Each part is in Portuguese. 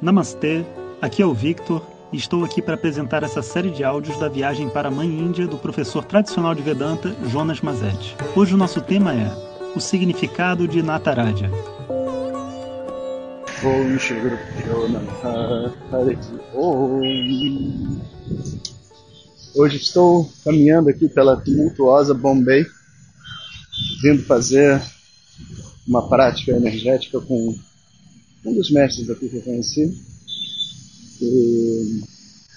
Namastê, aqui é o Victor e estou aqui para apresentar essa série de áudios da viagem para a Mãe Índia do professor tradicional de Vedanta, Jonas Mazetti. Hoje o nosso tema é o significado de Nataraja. Hoje estou caminhando aqui pela tumultuosa Bombay, vindo fazer uma prática energética com um dos mestres aqui que eu conheci. E,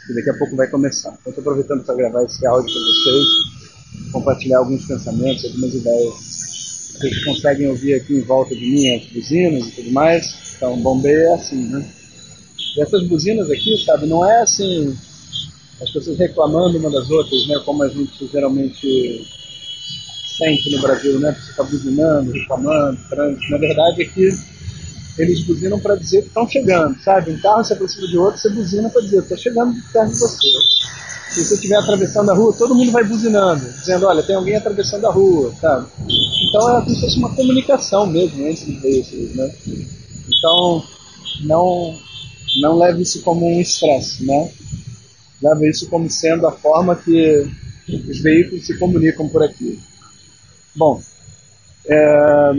e daqui a pouco vai começar. Então, estou aproveitando para gravar esse áudio para vocês, compartilhar alguns pensamentos, algumas ideias. Vocês conseguem ouvir aqui em volta de mim as buzinas e tudo mais. Então, Bombay é assim, né? E essas buzinas aqui, sabe, não é assim as pessoas reclamando uma das outras, né? Como a gente geralmente sente no Brasil, né? Você está buzinando, reclamando, trânsito. Na verdade, aqui eles buzinam para dizer que estão chegando, sabe? Um carro se aproxima de outro, você buzina para dizer, estou chegando perto de você. Se você estiver atravessando a rua, todo mundo vai buzinando, dizendo, olha, tem alguém atravessando a rua, sabe? Então é como se fosse uma comunicação mesmo entre os veículos, né? Então, não, não leve isso como um estresse, né? Leve isso como sendo a forma que os veículos se comunicam por aqui. Bom, é,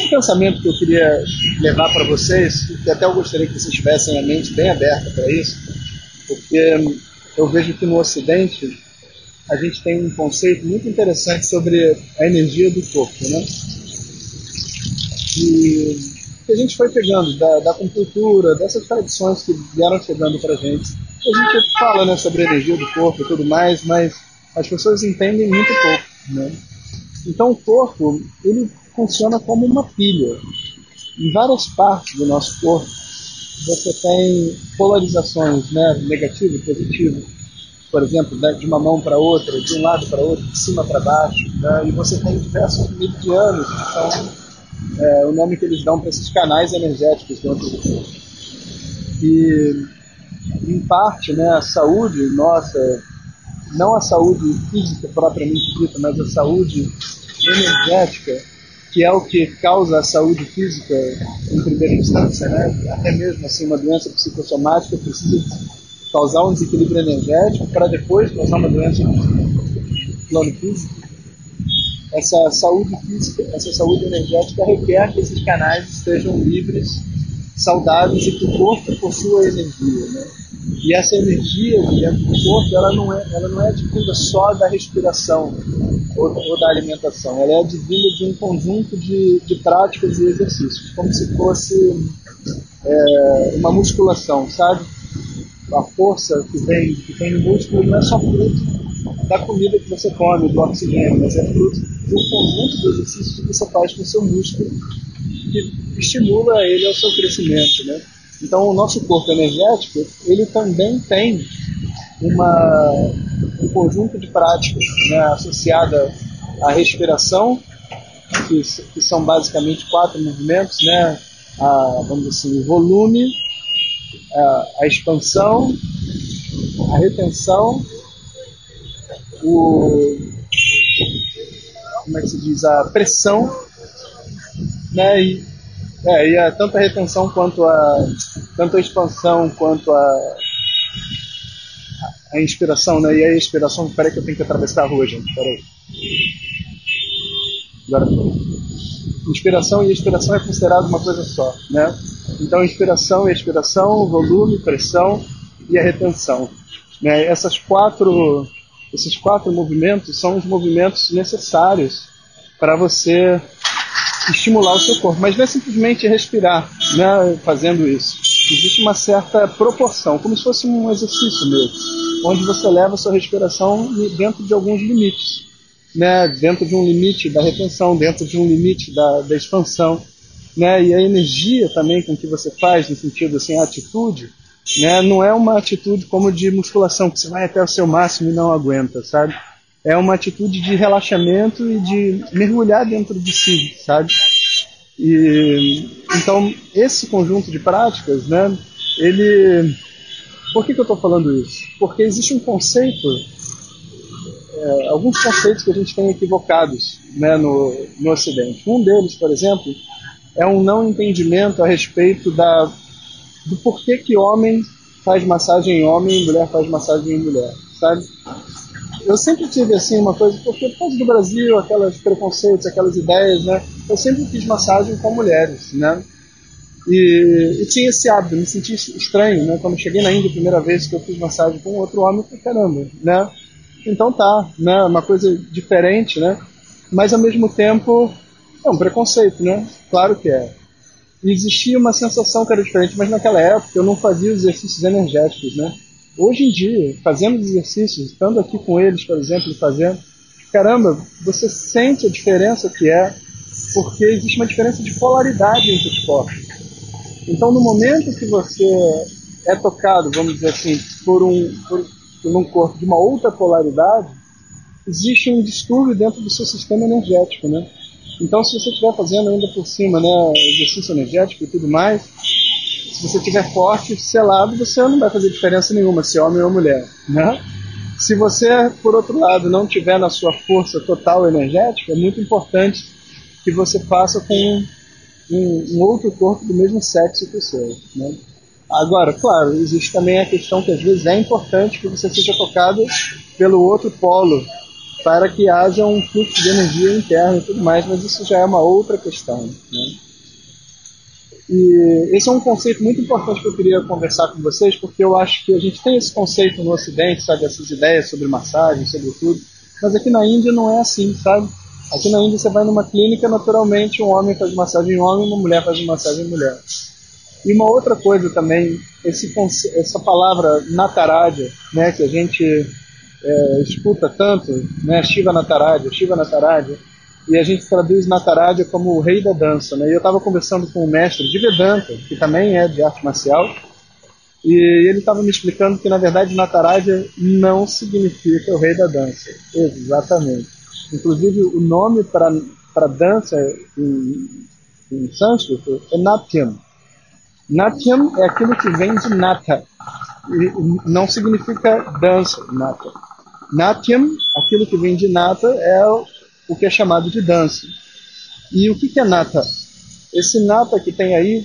um pensamento que eu queria levar para vocês, que até eu gostaria que vocês tivessem a mente bem aberta para isso, porque eu vejo que no Ocidente a gente tem um conceito muito interessante sobre a energia do corpo, né? E que a gente foi pegando da, da cultura, dessas tradições que vieram chegando para a gente. A gente fala né, sobre a energia do corpo e tudo mais, mas as pessoas entendem muito pouco, né? Então o corpo, ele funciona como uma pilha. Em várias partes do nosso corpo, você tem polarizações, né, negativo e positivo. Por exemplo, de uma mão para outra, de um lado para outro, de cima para baixo. Né, e você tem diversos meridianos, que são é, o nome que eles dão para esses canais energéticos dentro do corpo. E, em parte, né, a saúde nossa, não a saúde física propriamente dita, mas a saúde energética, que é o que causa a saúde física em primeira instância, né? até mesmo assim uma doença psicossomática precisa causar um desequilíbrio energético para depois causar uma doença no plano físico. Essa saúde física, essa saúde energética requer que esses canais estejam livres, saudáveis e que o corpo possua energia. Né? E essa energia dentro do corpo, ela não é, ela não é advinda só da respiração ou, ou, da alimentação, ela é advinda de um conjunto de, de práticas e exercícios, como se fosse é, uma musculação, sabe? A força que vem, que tem no músculo não é só fruto da comida que você come, do oxigênio, mas é fruto de um conjunto de exercícios que você faz com o seu músculo que estimula ele ao seu crescimento, né? Então, o nosso corpo energético, ele também tem uma, um conjunto de práticas né, associada à respiração, que, que, são basicamente quatro movimentos, né? A, vamos assim, o volume, a, a expansão, a retenção, o como é que se diz a pressão, né? E, é, e a, tanto a retenção quanto a tanto a expansão quanto a a inspiração, né? E a expiração, peraí que eu tenho que atravessar a rua, gente, peraí. Agora Inspiração e expiração é considerado uma coisa só, né? Então, inspiração e expiração, volume, pressão e a retenção. Né? Essas quatro, esses quatro movimentos são os movimentos necessários para você estimular o seu corpo. Mas não é simplesmente respirar né, fazendo isso. Existe uma certa proporção, como se fosse um exercício mesmo, onde você leva a sua respiração dentro de alguns limites. Né, dentro de um limite da retenção, dentro de um limite da, da expansão. Né, e a energia também com que você faz, no sentido assim, a atitude, né, não é uma atitude como de musculação, que você vai até o seu máximo e não aguenta, sabe? é uma atitude de relaxamento e de mergulhar dentro de si, sabe? E então esse conjunto de práticas, né? Ele, por que, que eu estou falando isso? Porque existe um conceito, é, alguns conceitos que a gente tem equivocados, né, no, no Ocidente. Um deles, por exemplo, é um não entendimento a respeito da do porquê que homem faz massagem em homem e mulher faz massagem em mulher, sabe? Eu sempre tive assim uma coisa, porque por causa do Brasil, aquelas preconceitos, aquelas ideias, né? Eu sempre fiz massagem com mulheres, né? E, e, tinha esse hábito, me senti estranho, né? Quando cheguei na Índia a primeira vez que eu fiz massagem com outro homem, eu falei, caramba, né? Então tá, né? Uma coisa diferente, né? Mas ao mesmo tempo é um preconceito, né? Claro que é. E existia uma sensação que era diferente, mas naquela época eu não fazia os exercícios energéticos, né? Hoje em dia, fazendo exercícios, estando aqui com eles, por exemplo, fazendo, caramba, você sente a diferença que é, porque existe uma diferença de polaridade entre os corpos. Então, no momento que você é tocado, vamos dizer assim, por um, por, por um corpo de uma outra polaridade, existe um distúrbio dentro do seu sistema energético, né? Então, se você estiver fazendo ainda por cima, né, exercício energético e tudo mais, se você estiver forte, selado, você não vai fazer diferença nenhuma se é homem ou mulher, né? Se você, por outro lado, não tiver na sua força total energética, é muito importante que você faça com um, um outro corpo do mesmo sexo que o seu, né? Agora, claro, existe também a questão que às vezes é importante que você seja tocado pelo outro polo, para que haja um fluxo de energia interno e tudo mais, mas isso já é uma outra questão. Né? E esse é um conceito muito importante que eu queria conversar com vocês, porque eu acho que a gente tem esse conceito no Ocidente, sabe, essas ideias sobre massagem, sobre tudo, mas aqui na Índia não é assim, sabe? Aqui na Índia você vai numa clínica, naturalmente um homem faz massagem em homem, uma mulher faz massagem em mulher. E uma outra coisa também, esse, essa palavra nataraja, né, que a gente é, escuta tanto, né, Shiva Nataraja, Shiva Nataraja, e a gente traduz Nataraja como o rei da dança. Né? E eu estava conversando com um mestre de Vedanta, que também é de arte marcial, e ele estava me explicando que na verdade Nataraja não significa o rei da dança. Exatamente. Inclusive o nome para dança em, em sânscrito é Natyam. Natyam é aquilo que vem de Nata. E não significa dança, Nata. Natyam, aquilo que vem de nata, é o que é chamado de dança. E o que é nata? Esse nata que tem aí,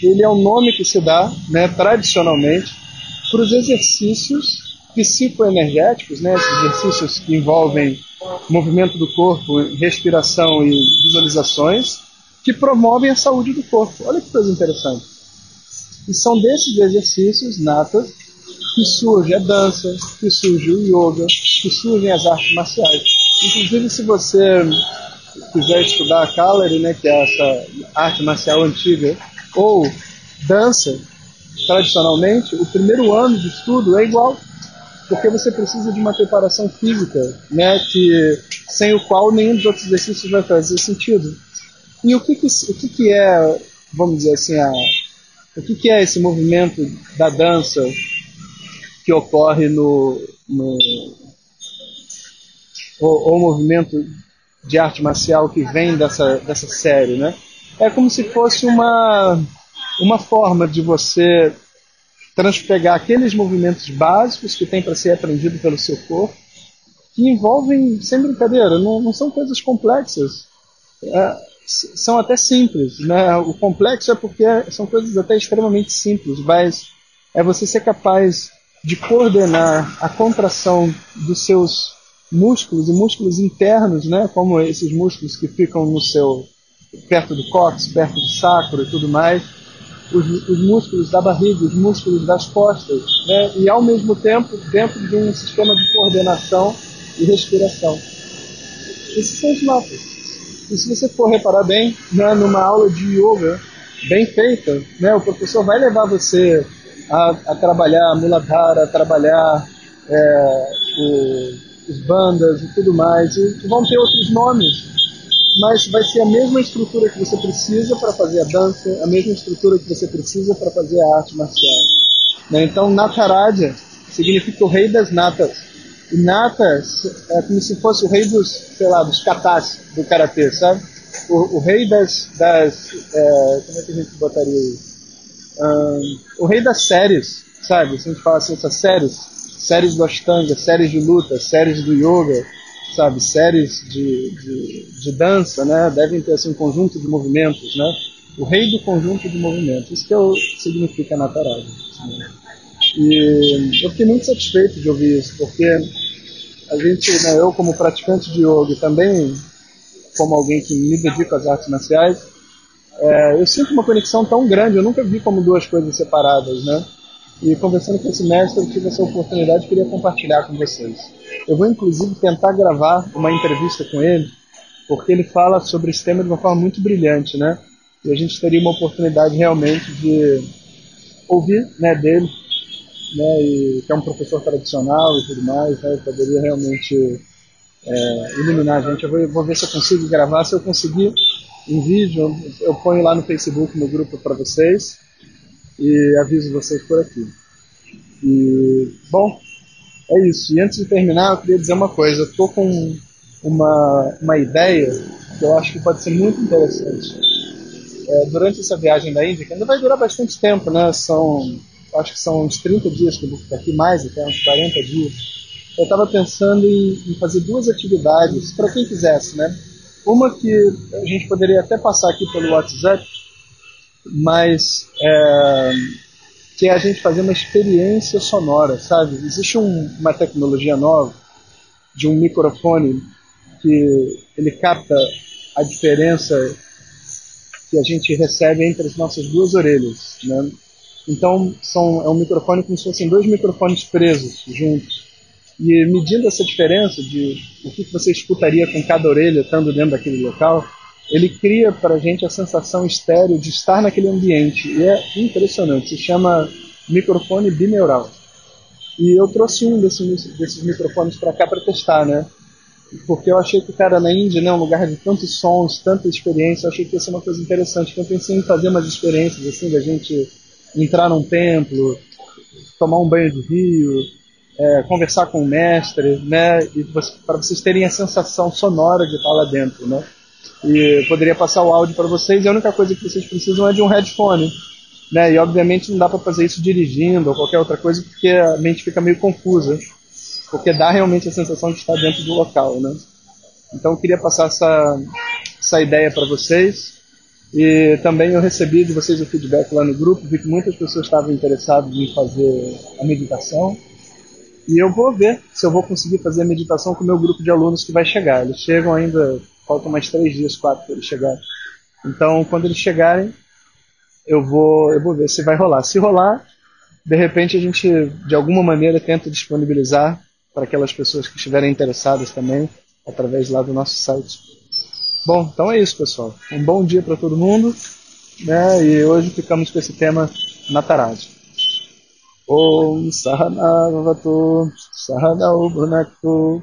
ele é o nome que se dá, né, tradicionalmente, para os exercícios psicoenergéticos, né, esses exercícios que envolvem movimento do corpo, respiração e visualizações, que promovem a saúde do corpo. Olha que coisa interessante. E são desses exercícios natas que surge a dança, que surge o yoga, que surgem as artes marciais. Inclusive, se você quiser estudar a Kalari, né, que é essa arte marcial antiga, ou dança, tradicionalmente, o primeiro ano de estudo é igual, porque você precisa de uma preparação física, né, que, sem o qual nenhum dos outros exercícios vai fazer sentido. E o que, que o que, que é, vamos dizer assim, a, o que, que é esse movimento da dança que ocorre no, no o, o movimento de arte marcial que vem dessa, dessa série, né? É como se fosse uma, uma forma de você transpegar aqueles movimentos básicos que tem para ser aprendido pelo seu corpo, que envolvem, sem brincadeira, não, não são coisas complexas, é, são até simples. Né? O complexo é porque são coisas até extremamente simples, mas é você ser capaz de coordenar a contração dos seus músculos e músculos internos, né, como esses músculos que ficam no seu perto do cóccix, perto do sacro e tudo mais, os, os, músculos da barriga, os músculos das costas, né, e ao mesmo tempo dentro de um sistema de coordenação e respiração. Esses são os mapas. E se você for reparar bem, né, numa aula de yoga bem feita, né, o professor vai levar você a, a trabalhar a Muladhara, a trabalhar é, o, os bandas e tudo mais. E vão ter outros nomes, mas vai ser a mesma estrutura que você precisa para fazer a dança, a mesma estrutura que você precisa para fazer a arte marcial. Né? Então, Nataraja significa o rei das natas. E nata é como se fosse o rei dos, sei lá, dos katas do karatê, sabe? O, o rei das, das é, como é que a gente botaria isso? Um, o rei das séries, sabe? Se a gente fala assim, essas séries, séries do Ashtanga, séries de luta, séries do yoga, sabe? Séries de, de, de dança, né? Devem ter assim, um conjunto de movimentos, né? o rei do conjunto de movimentos. Isso que o, significa Nataraja. Né? E eu fiquei muito satisfeito de ouvir isso, porque a gente, né, eu como praticante de yoga também como alguém que me dedica às artes marciais, é, eu sinto uma conexão tão grande, eu nunca vi como duas coisas separadas, né? E conversando com esse mestre, eu tive essa oportunidade e queria compartilhar com vocês. Eu vou inclusive tentar gravar uma entrevista com ele, porque ele fala sobre esse tema de uma forma muito brilhante, né? E a gente teria uma oportunidade realmente de ouvir, né, dele, né, e que é um professor tradicional e tudo mais, né, poderia realmente é, iluminar a gente. Eu vou, vou, ver se eu consigo gravar. Se eu conseguir em vídeo, eu ponho lá no Facebook, no grupo para vocês e aviso vocês por aqui. E, bom, é isso. E antes de terminar, eu queria dizer uma coisa. Eu estou com uma, uma ideia que eu acho que pode ser muito interessante. É, durante essa viagem da Índia, que ainda vai durar bastante tempo, né? São, acho que são uns 30 dias que eu vou ficar aqui, mais até uns 40 dias eu estava pensando em, em, fazer duas atividades para quem quisesse, né? Uma que a gente poderia até passar aqui pelo WhatsApp, mas é, que é a gente fazer uma experiência sonora, sabe? Existe um, uma tecnologia nova de um microfone que ele capta a diferença que a gente recebe entre as nossas duas orelhas, né? Então são, é um microfone como se fossem dois microfones presos juntos. E medindo essa diferença de o que você escutaria com cada orelha estando dentro daquele local, ele cria para a gente a sensação estéreo de estar naquele ambiente. E é impressionante. Se chama microfone bineural. E eu trouxe um desses, desses microfones para cá para testar, né? Porque eu achei que, cara, na Índia, né, um lugar de tantos sons, tanta experiência, eu achei que ia ser uma coisa interessante. Então eu pensei em fazer umas experiências, assim, da gente entrar num templo, tomar um banho de rio, é, conversar com o mestre, né? E para vocês terem a sensação sonora de estar lá dentro, né? E poderia passar o áudio para vocês. E a única coisa que vocês precisam é de um headphone, né? E obviamente não dá para fazer isso dirigindo ou qualquer outra coisa porque a mente fica meio confusa, porque dá realmente a sensação de estar dentro do local, né? Então eu queria passar essa essa ideia para vocês. E também eu recebi de vocês o feedback lá no grupo, vi que muitas pessoas estavam interessadas em fazer a meditação. E eu vou ver se eu vou conseguir fazer a meditação com o meu grupo de alunos que vai chegar. Eles chegam ainda, faltam mais três dias, quatro para eles chegarem. Então, quando eles chegarem, eu vou, eu vou ver se vai rolar. Se rolar, de repente a gente, de alguma maneira, tenta disponibilizar para aquelas pessoas que estiverem interessadas também, através lá do nosso site. Bom, então é isso, pessoal. Um bom dia para todo mundo. Né? E hoje ficamos com esse tema na tarade. Om Sahanavavatu Sahanau Bhunaktu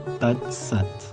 That's it.